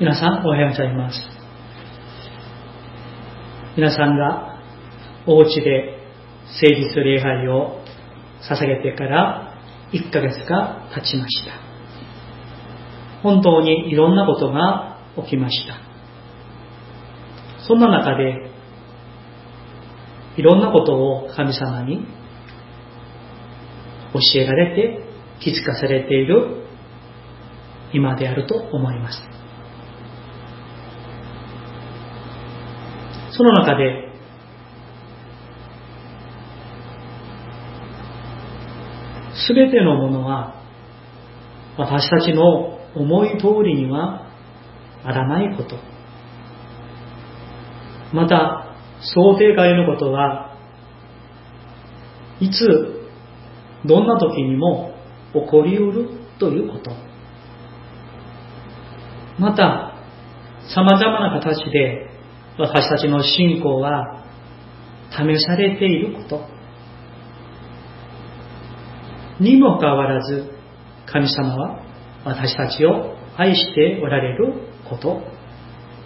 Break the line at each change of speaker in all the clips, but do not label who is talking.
皆さんおはようございます。皆さんがお家で誠実礼拝を捧げてから1ヶ月が経ちました。本当にいろんなことが起きました。そんな中でいろんなことを神様に教えられて気づかされている今であると思います。その中で、すべてのものは私たちの思い通りにはあらないこと。また、想定外のことはいつ、どんな時にも起こりうるということ。また、様々な形で私たちの信仰は試されていることにもかかわらず神様は私たちを愛しておられること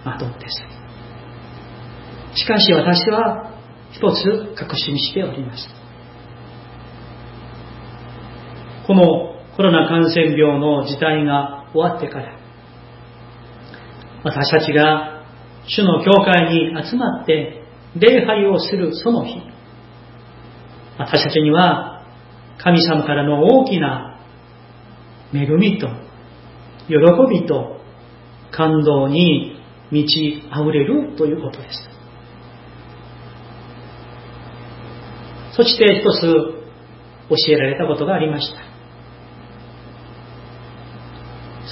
などです。しかし私は一つ確信しております。このコロナ感染病の事態が終わってから私たちが主の教会に集まって礼拝をするその日、私たちには神様からの大きな恵みと喜びと感動に満ち溢れるということです。そして一つ教えられたことがありました。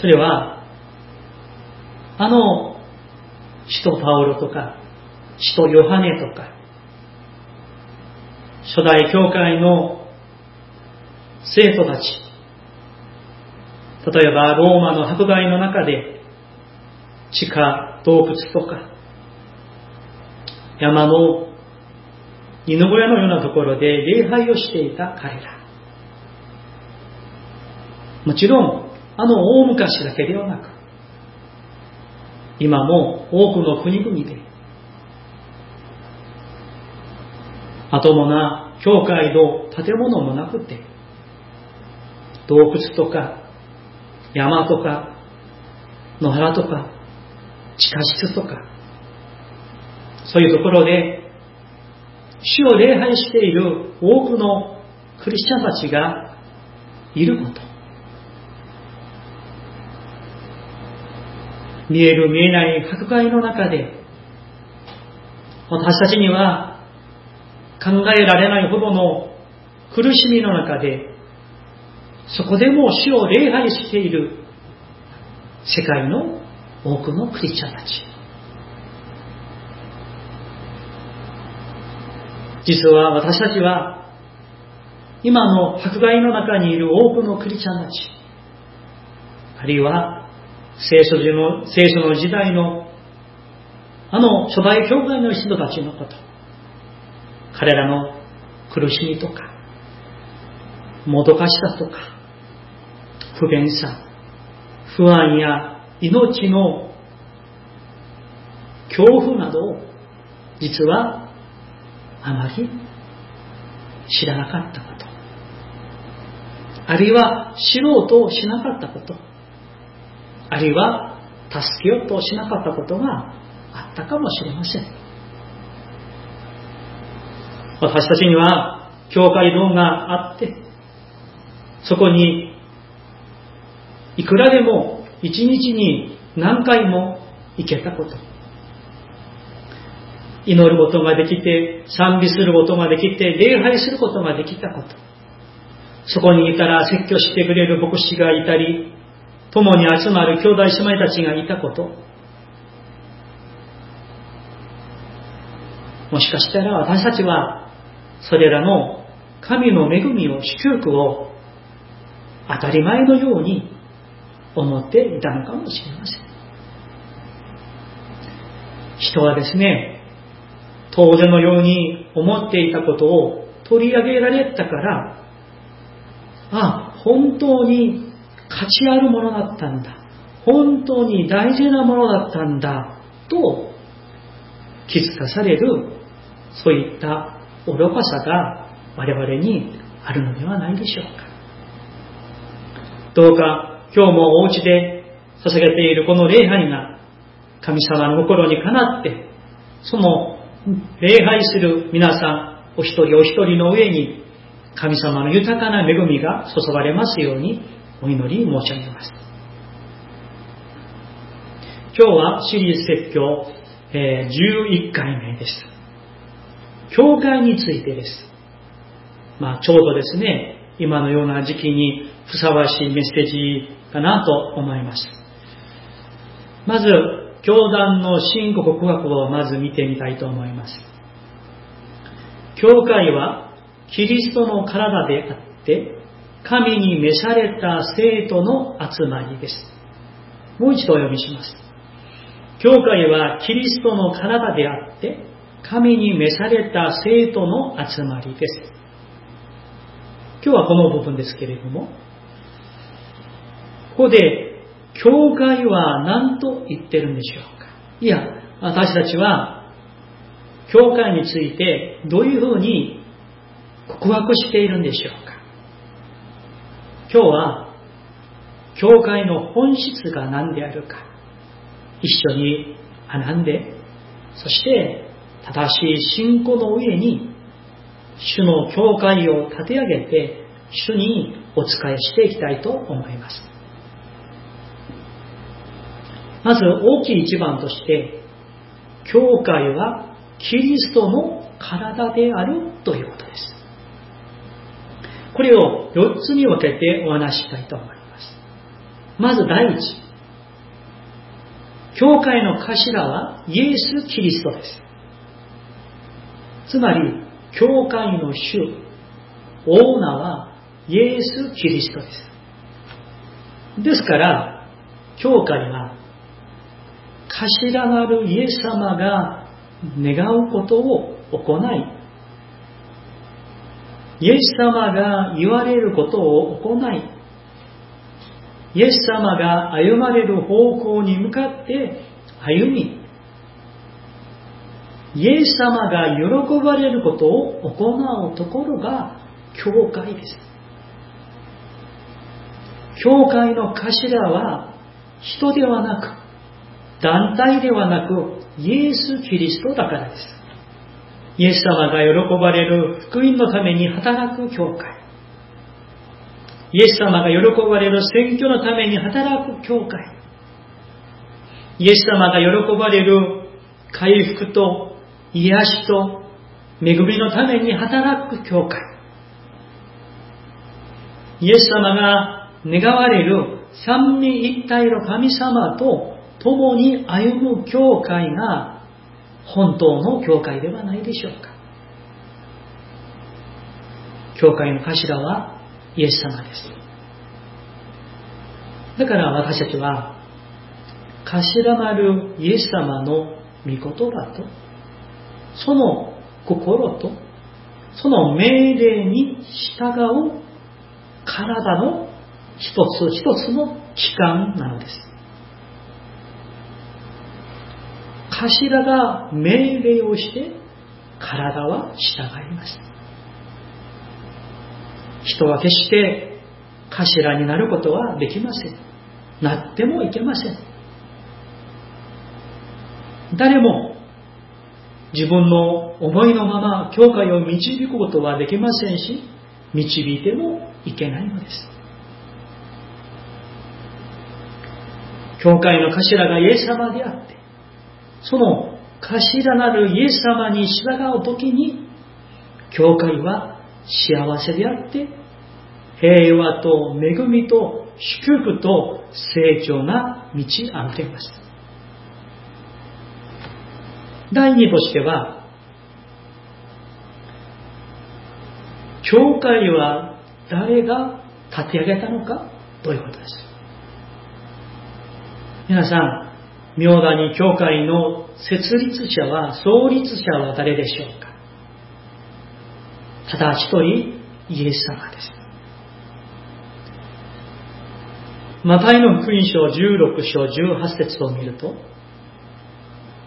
それは、あの使徒パウロとか、使徒ヨハネとか、初代教会の生徒たち、例えばローマの迫害の中で地下洞窟とか山の犬小屋のようなところで礼拝をしていた彼ら。もちろん、あの大昔だけではなく、今も多くの国々で、まともな教会の建物もなくて、洞窟とか山とか野原とか地下室とか、そういうところで主を礼拝している多くのクリスチャンたちがいること。見える見えない迫害の中で、私たちには考えられないほどの苦しみの中で、そこでも死を礼拝している世界の多くのクリスチャンたち。実は私たちは今の迫害の中にいる多くのクリスチャンたち、あるいは聖書の聖書の時代のあの初代教会の人たちのこと、彼らの苦しみとか、もどかしさとか、不便さ、不安や命の恐怖などを実はあまり知らなかったこと。あるいは知ろうとしなかったこと。あるいは助けようとしなかったことがあったかもしれません。私たちには教会堂があって、そこにいくらでも一日に何回も行けたこと。祈ることができて、賛美することができて、礼拝することができたこと。そこにいたら説教してくれる牧師がいたり、共に集まる兄弟姉妹たちがいたこと、もしかしたら私たちは、それらの神の恵みを、祝福を当たり前のように思っていたのかもしれません。人はですね、当然のように思っていたことを取り上げられたから、あ、本当に価値あるものだったんだ。本当に大事なものだったんだと気づかされるそういった愚かさが我々にあるのではないでしょうか。どうか今日もお家で捧げているこの礼拝が神様の心にかなって、その礼拝する皆さんお一人お一人の上に神様の豊かな恵みが注がれますようにお祈り申し上げます。今日はシリーズ説教、え11回目です。教会についてです。まあ、ちょうどですね、今のような時期にふさわしいメッセージかなと思います。まず、教団の信仰告白をまず見てみたいと思います。教会はキリストの体であって、神に召された生徒の集まりです。もう一度お読みします。教会はキリストの体であって、神に召された生徒の集まりです。今日はこの部分ですけれども、ここで、教会は何と言ってるんでしょうかいや、私たちは、教会についてどういうふうに告白しているんでしょうか今日は、教会の本質が何であるか、一緒に学んで、そして正しい信仰の上に、主の教会を立て上げて、主にお仕えしていきたいと思います。まず大きい一番として、教会はキリストの体であるということです。これを4つに分けてお話したいと思います。まず第一。教会の頭はイエス・キリストです。つまり、教会の主、オーナーはイエス・キリストです。ですから、教会は頭なるイエス様が願うことを行い、イエス様が言われることを行い、イエス様が歩まれる方向に向かって歩み、イエス様が喜ばれることを行うところが教会です。教会の頭は人ではなく、団体ではなく、イエス・キリストだからです。イエス様が喜ばれる福音のために働く教会。イエス様が喜ばれる選挙のために働く教会。イエス様が喜ばれる回復と癒しと恵みのために働く教会。イエス様が願われる三位一体の神様と共に歩む教会が本当の教会ではないでしょうか。教会の頭はイエス様です。だから私たちは、頭なるイエス様の御言葉と、その心と、その命令に従う体の一つ一つの期間なのです。頭が命令をして体は従います。人は決して頭になることはできません。なってもいけません。誰も自分の思いのまま教会を導くことはできませんし、導いてもいけないのです。教会の頭がイエス様であって、その頭なるイエス様に従うときに、教会は幸せであって、平和と恵みと祝福と成長が満ち溢れます。第二としては、教会は誰が立て上げたのかということです。皆さん、妙谷教会の設立者は、創立者は誰でしょうか？ただ一人、イエス様です。マタイの福音書16章18節を見ると、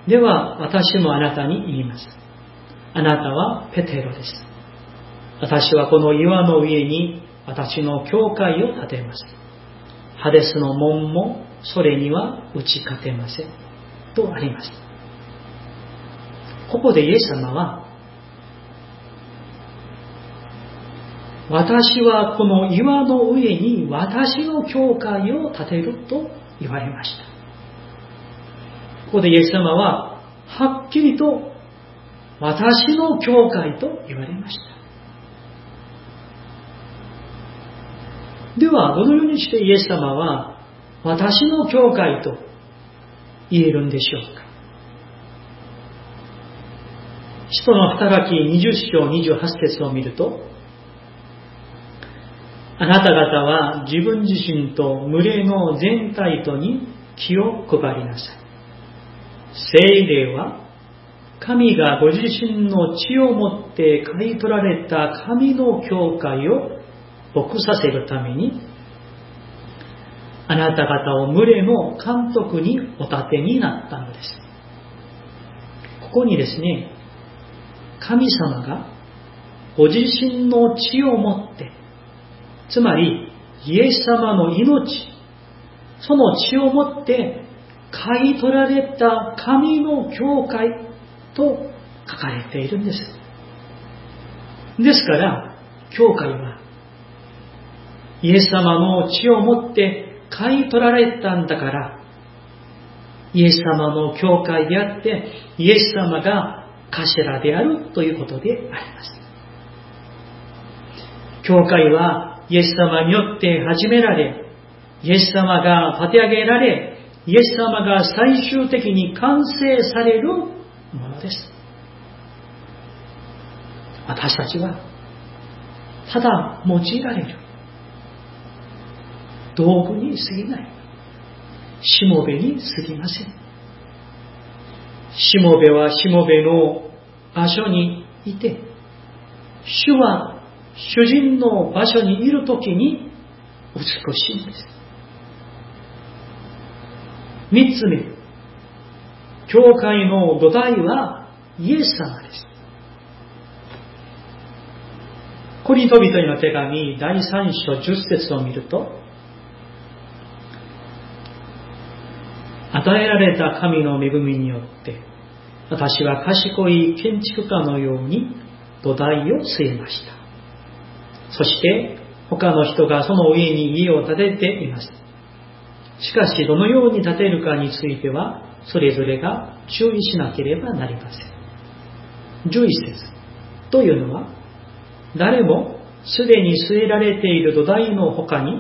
では私もあなたに言います。あなたはペテロです。私はこの岩の上に私の教会を建てます。ハデスの門もそれには打ち勝てません。とあります。ここでイエス様は、私はこの岩の上に私の教会を建てると言われました。ここでイエス様は、はっきりと私の教会と言われました。では、どのようにしてイエス様は、私の教会と言えるんでしょうか。使徒の働き20章28節を見ると、あなた方は自分自身と群れの全体とに気を配りなさい。聖霊は、神がご自身の血をもって買い取られた神の教会を牧させるために、あなた方を群れの監督にお立てになったのです。ここにですね、神様がご自身の血をもって、つまりイエス様の命、その血をもって買い取られた神の教会と書かれているんです。ですから、教会はイエス様の血をもって買い取られたんだから、イエス様の教会であって、イエス様が頭であるということであります。教会はイエス様によって始められ、イエス様が立て上げられ、イエス様が最終的に完成されるものです。私たちは、ただ用いられる。道具に過ぎない。しもべに過ぎません。しもべはしもべの場所にいて、主は主人の場所にいるときに美しいんです。三つ目、教会の土台はイエス様です。コリント人への手紙第三章十節を見ると、与えられた神の恵みによって、私は賢い建築家のように土台を据えました。そして、他の人がその上に家を建てています。しかし、どのように建てるかについては、それぞれが注意しなければなりません。11節というのは、誰もすでに据えられている土台の他に、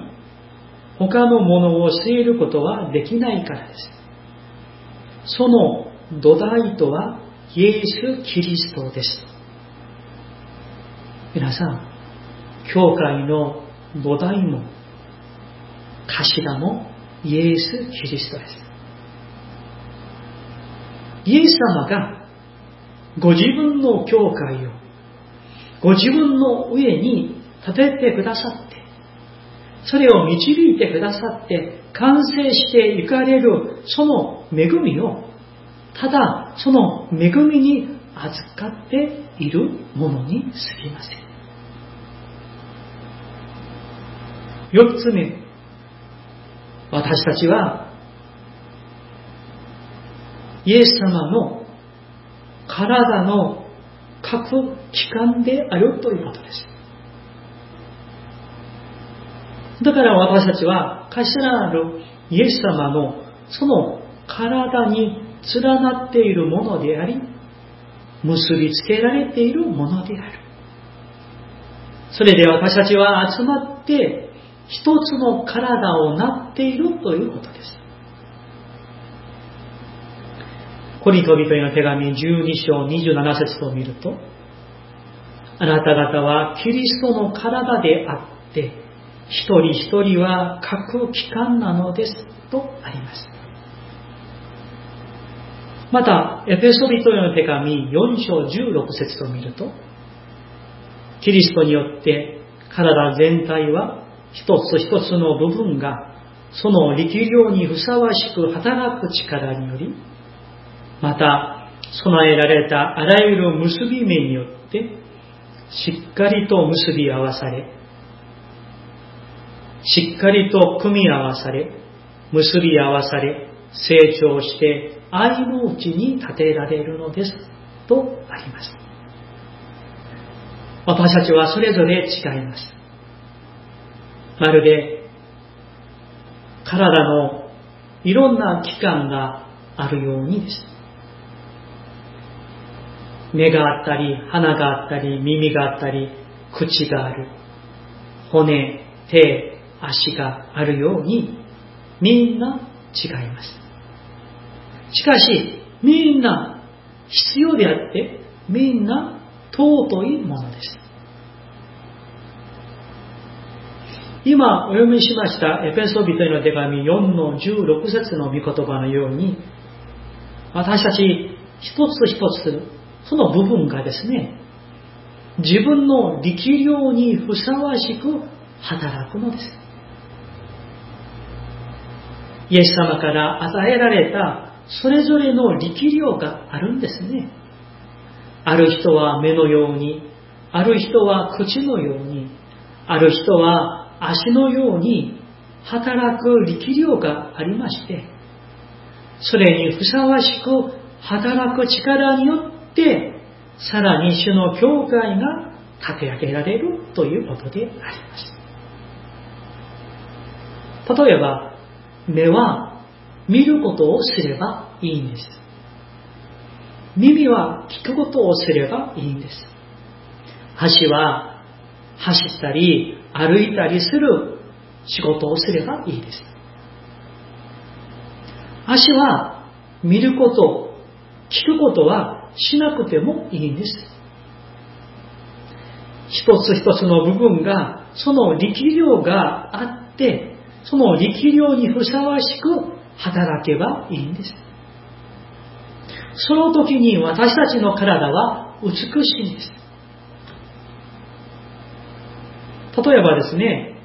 他のものを据えることはできないからです。その土台とはイエス・キリストです。皆さん、教会の土台も頭もイエス・キリストです。イエス様がご自分の教会をご自分の上に立ててくださって、それを導いてくださって、完成していかれるその恵みを、ただその恵みに預かっているものに過ぎません。四つ目、私たちは、イエス様の体の各機関であるということです。だから私たちは、頭なるイエス様のその体に連なっているものであり、結びつけられているものである。それで私たちは集まって一つの体をなっているということです。コリト人への手紙12章27節を見ると、あなた方はキリストの体であって、一人一人は各機関なのですとあります。また、エペソビトへの手紙4章16節を見ると、キリストによって体全体は一つ一つの部分がその力量にふさわしく働く力により、また、備えられたあらゆる結び目によって、しっかりと結び合わされ、しっかりと組み合わされ、結び合わされ、成長して愛のうちに立てられるのです。とあります。私たちはそれぞれ違います。まるで体のいろんな器官があるようにです。目があったり、鼻があったり、耳があったり、口がある。骨、手、足があるように、みんな違います。しかし、みんな必要であって、みんな尊いものです。今お読みしましたエペソビトへの手紙4の16節の御言葉のように、私たち一つ一つ、その部分がですね、自分の力量にふさわしく働くのです。イエス様から与えられたそれぞれの力量があるんですね。ある人は目のように、ある人は口のように、ある人は足のように働く力量がありまして、それにふさわしく働く力によって、さらに主の教会が立て上げられるということであります。例えば、目は見ることをすればいいんです。耳は聞くことをすればいいんです。足は走ったり歩いたりする仕事をすればいいです。足は見ること、聞くことはしなくてもいいんです。一つ一つの部分がその力量があって、その力量にふさわしく働けばいいんです。その時に私たちの体は美しいんです。例えばですね、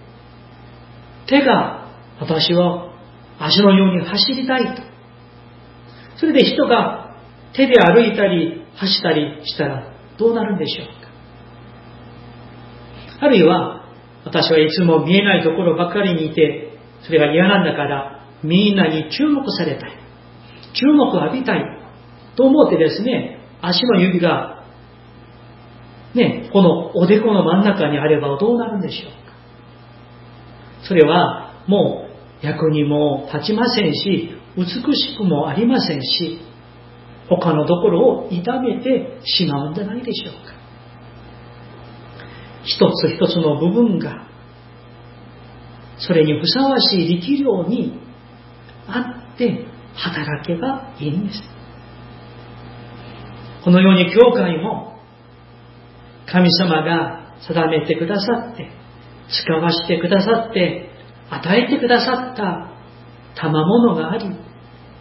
手が私は足のように走りたいと。それで人が手で歩いたり走ったりしたらどうなるんでしょうか。あるいは私はいつも見えないところばかりにいて、それが嫌なんだからみんなに注目されたい。注目を浴びたい。と思ってですね、足の指がね、このおでこの真ん中にあればどうなるんでしょうか。それはもう役にも立ちませんし、美しくもありませんし、他のところを痛めてしまうんじゃないでしょうか。一つ一つの部分が、それにふさわしい力量にあって働けばいいんです。このように教会も神様が定めてくださって、使わしてくださって、与えてくださった賜物があり、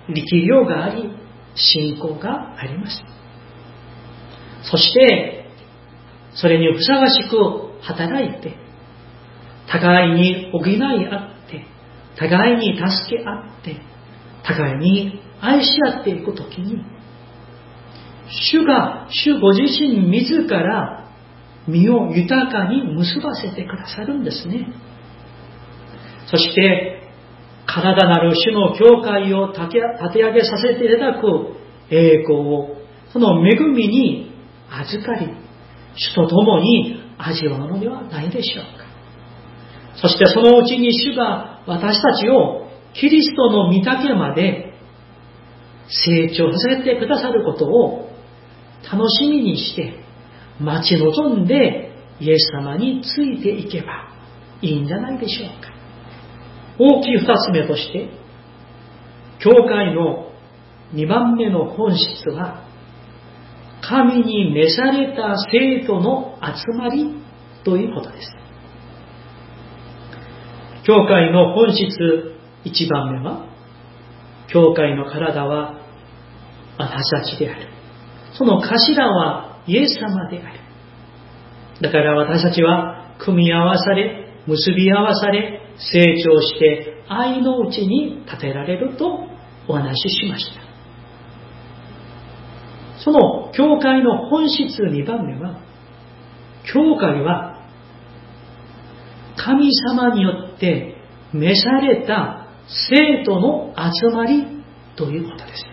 力量があり、信仰があります。そして、それにふさわしく働いて、互いに補い合って、互いに助け合って、互いに愛し合っていくときに、主が、主ご自身自ら身を豊かに結ばせてくださるんですね。そして、体なる主の教会を立て上げさせていただく栄光を、その恵みに預かり、主と共に味わうのではないでしょう。そしてそのうちに主が私たちをキリストの御岳まで成長させてくださることを楽しみにして待ち望んでイエス様についていけばいいんじゃないでしょうか。大きい二つ目として、教会の二番目の本質は、神に召された生徒の集まりということです。教会の本質一番目は、教会の体は私たちである。その頭はイエス様である。だから私たちは組み合わされ、結び合わされ、成長して愛のうちに建てられるとお話ししました。その教会の本質2番目は、教会は神様によって召された生徒の集まりということです。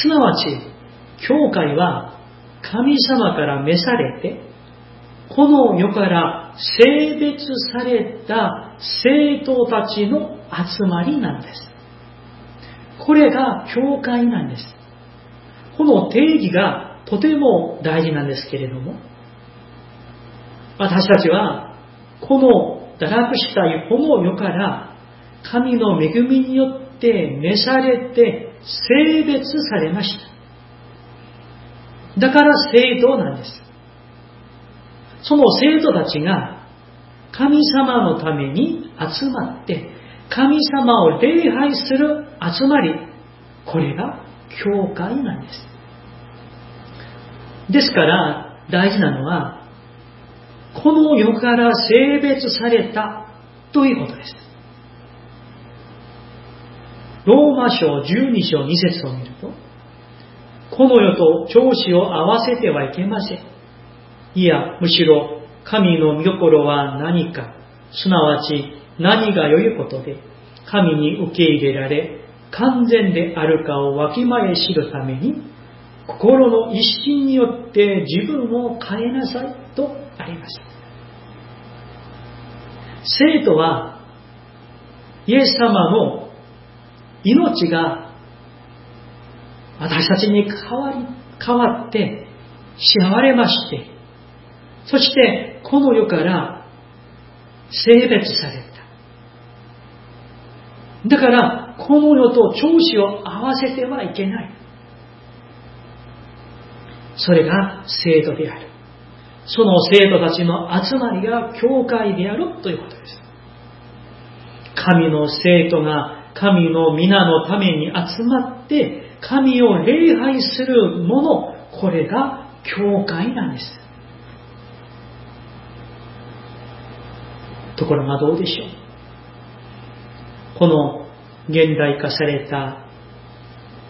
すなわち、教会は神様から召されて、この世から性別された生徒たちの集まりなんです。これが教会なんです。この定義がとても大事なんですけれども、私たちはこの堕落したこの世から神の恵みによって召されて性別されました。だから生徒なんです。その生徒たちが神様のために集まって神様を礼拝する集まり、これが教会なんです。ですから大事なのは、この世から性別されたということです。ローマ書12章2節を見ると、この世と調子を合わせてはいけません。いや、むしろ神の御心は何か、すなわち何が良いことで、神に受け入れられ、完全であるかをわきまえ知るために、心の一心によって自分を変えなさいとあります。生徒は、イエス様の命が私たちに変わり、変わってしわれまして、そしてこの世から性別された。だから、この世と調子を合わせてはいけない。それが生徒である。その生徒たちの集まりが教会であるということです。神の生徒が神の皆のために集まって神を礼拝するもの、これが教会なんです。ところがどうでしょうこの現代化された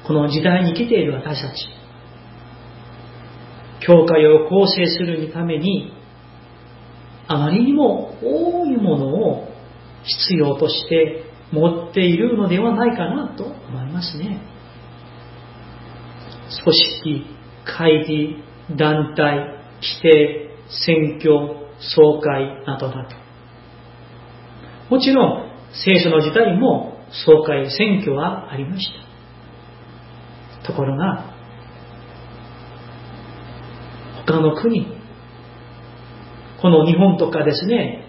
この時代に生きている私たち教会を構成するためにあまりにも多いものを必要として持っているのではないかなと思いますね。組織、会議、団体、規定、選挙、総会などなど。もちろん、聖書の時代も総会、選挙はありました。ところが、他の国、この日本とかですね、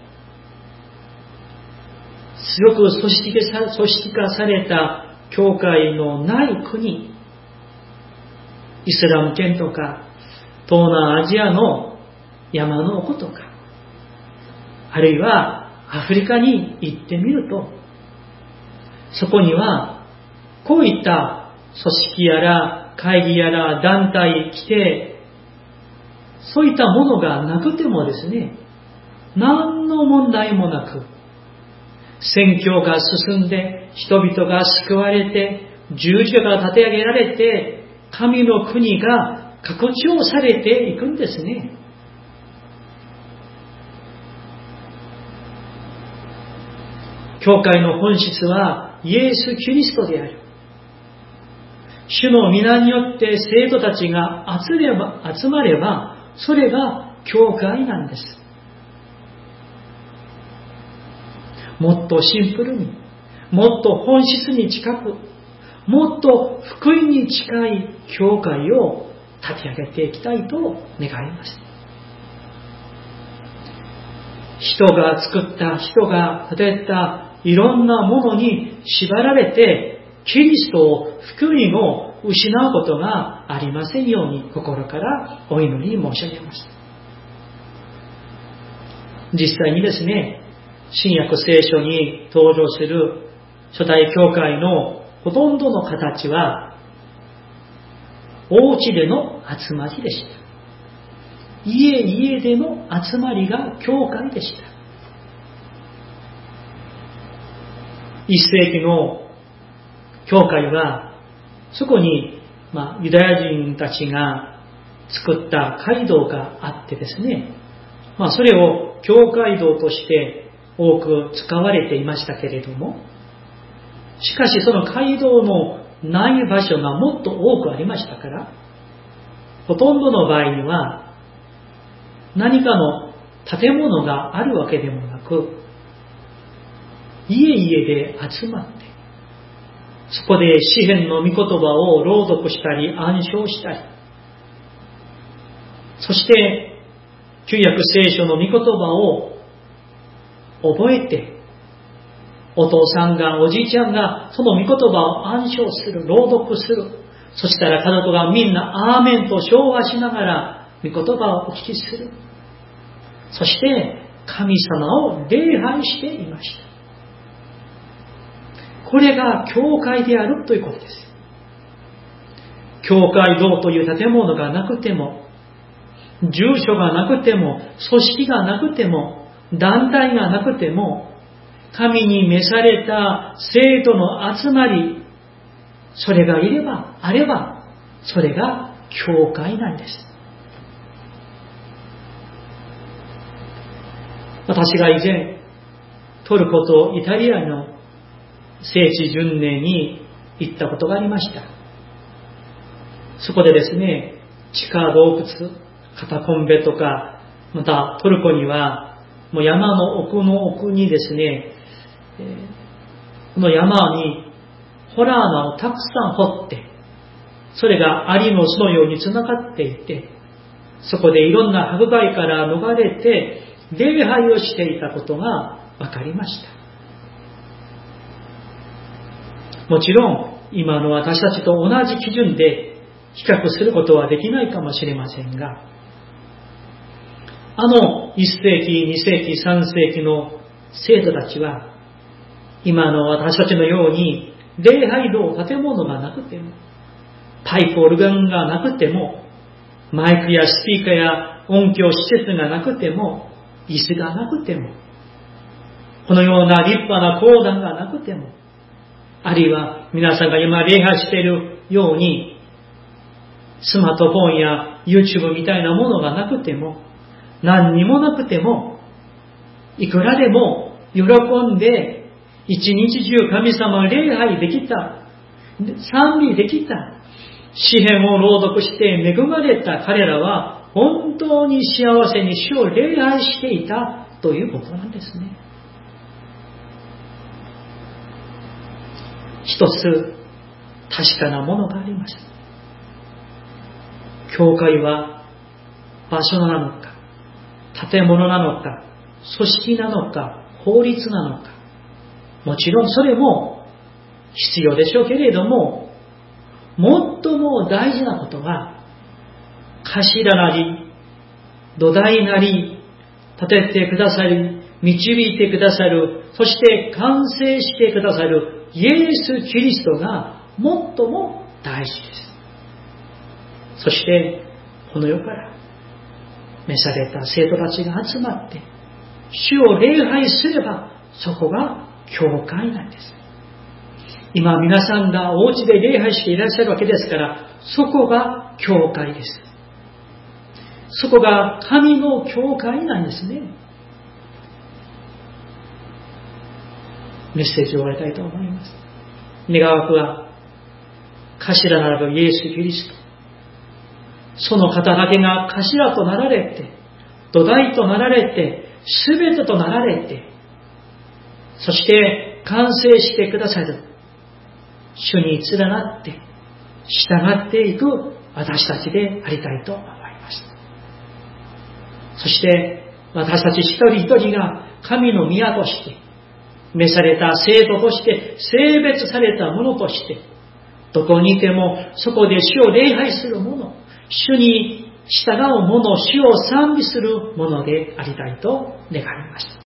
強く組織化組織化された教会のない国、イスラム圏とか、東南アジアの山の奥とか、あるいはアフリカに行ってみると、そこには、こういった組織やら会議やら団体来て、そういったものがなくてもですね、何の問題もなく、宣教が進んで、人々が救われて、十字架が立て上げられて、神の国が拡張されていくんですね。教会の本質はイエス・キリストである。主の皆によって生徒たちが集れば集まれば、それが教会なんです。もっとシンプルに、もっと本質に近く、もっと福音に近い教会を立て上げていきたいと願います。人が作った、人が建てたいろんなものに縛られて、キリストを、福音を失うことがありませんように心からお祈り申し上げます。実際にですね、新約聖書に登場する初代教会のほとんどの形は、お家での集まりでした。家々での集まりが教会でした。一世紀の教会は、そこに、まあ、ユダヤ人たちが作った街道があってですね、まあ、それを教会道として多く使われていましたけれども、しかしその街道のない場所がもっと多くありましたから、ほとんどの場合には、何かの建物があるわけでもなく、家々で集まって、そこで詩篇の御言葉を朗読したり暗唱したり、そして、旧約聖書の御言葉を覚えて、お父さんが、おじいちゃんが、その御言葉を暗唱する、朗読する。そしたら家族がみんな、アーメンと唱和しながら、御言葉をお聞きする。そして、神様を礼拝していました。これが教会であるということです。教会堂という建物がなくても、住所がなくても、組織がなくても、団体がなくても、神に召された生徒の集まり、それがいれば、あれば、それが教会なんです。私が以前、トルコとイタリアの聖地巡礼に行ったことがありました。そこでですね、地下洞窟、カタコンベとか、またトルコには、もう山の奥の奥にですね、この山にホラー穴をたくさん掘って、それがアリの巣のように繋がっていて、そこでいろんな迫害から逃れて、礼拝をしていたことが分かりました。もちろん、今の私たちと同じ基準で比較することはできないかもしれませんが、あの1世紀、2世紀、3世紀の生徒たちは、今の私たちのように、礼拝堂、建物がなくても、パイプオルガンがなくても、マイクやスピーカーや音響施設がなくても、椅子がなくても、このような立派な講談がなくても、あるいは皆さんが今礼拝しているように、スマートフォンや YouTube みたいなものがなくても、何にもなくても、いくらでも喜んで一日中神様を礼拝できた、賛美できた、詩篇を朗読して恵まれた彼らは本当に幸せに主を礼拝していたということなんですね。一つ確かなものがあります。教会は場所なのか、建物なのか、組織なのか、法律なのか、もちろんそれも必要でしょうけれども、最も大事なことは、頭なり、土台なり、立ててくださり、導いてくださる、そして完成してくださるイエス・キリストが最も大事です。そして、この世から召された生徒たちが集まって、主を礼拝すれば、そこが教会なんです。今皆さんがお家で礼拝していらっしゃるわけですから、そこが教会です。そこが神の教会なんですね。メッセージを終わりたいと思います。願わくは、頭ならばイエス・キリスト。その方だけが頭となられて、土台となられて、すべてとなられて、そして完成してくださる。主に連なって、従っていく私たちでありたいと思います。そして、私たち一人一人が神の宮として、召された生徒として、性別されたものとして、どこにいてもそこで主を礼拝する者、主に従う者、主を賛美する者でありたいと願いました。